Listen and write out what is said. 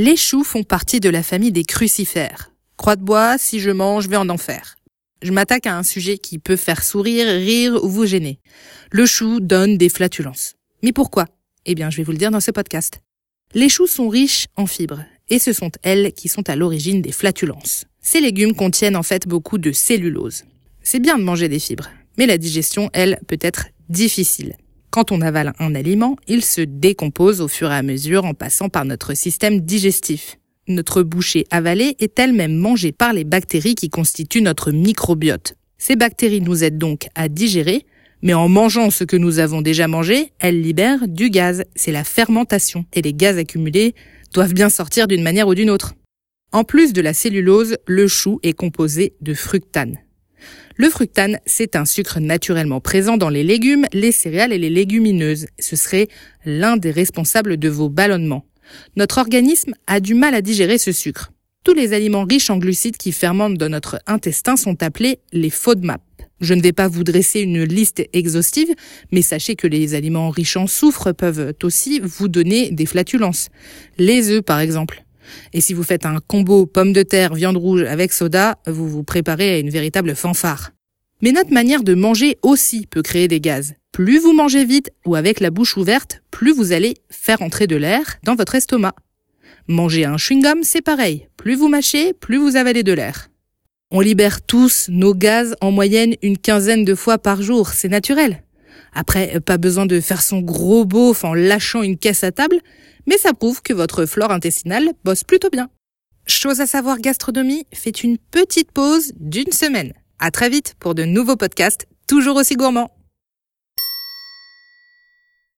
Les choux font partie de la famille des crucifères. Croix de bois, si je mange, je vais en enfer. Je m'attaque à un sujet qui peut faire sourire, rire ou vous gêner. Le chou donne des flatulences. Mais pourquoi? Eh bien, je vais vous le dire dans ce podcast. Les choux sont riches en fibres, et ce sont elles qui sont à l'origine des flatulences. Ces légumes contiennent en fait beaucoup de cellulose. C'est bien de manger des fibres, mais la digestion, elle, peut être difficile. Quand on avale un aliment, il se décompose au fur et à mesure en passant par notre système digestif. Notre bouchée avalée est elle-même mangée par les bactéries qui constituent notre microbiote. Ces bactéries nous aident donc à digérer, mais en mangeant ce que nous avons déjà mangé, elles libèrent du gaz. C'est la fermentation. Et les gaz accumulés doivent bien sortir d'une manière ou d'une autre. En plus de la cellulose, le chou est composé de fructane. Le fructane, c'est un sucre naturellement présent dans les légumes, les céréales et les légumineuses. Ce serait l'un des responsables de vos ballonnements. Notre organisme a du mal à digérer ce sucre. Tous les aliments riches en glucides qui fermentent dans notre intestin sont appelés les FODMAP. Je ne vais pas vous dresser une liste exhaustive, mais sachez que les aliments riches en soufre peuvent aussi vous donner des flatulences. Les œufs, par exemple. Et si vous faites un combo pommes de terre, viande rouge avec soda, vous vous préparez à une véritable fanfare. Mais notre manière de manger aussi peut créer des gaz. Plus vous mangez vite ou avec la bouche ouverte, plus vous allez faire entrer de l'air dans votre estomac. Manger un chewing-gum, c'est pareil. Plus vous mâchez, plus vous avalez de l'air. On libère tous nos gaz en moyenne une quinzaine de fois par jour, c'est naturel. Après, pas besoin de faire son gros beauf en lâchant une caisse à table, mais ça prouve que votre flore intestinale bosse plutôt bien. Chose à savoir gastronomie, faites une petite pause d'une semaine. À très vite pour de nouveaux podcasts, toujours aussi gourmands.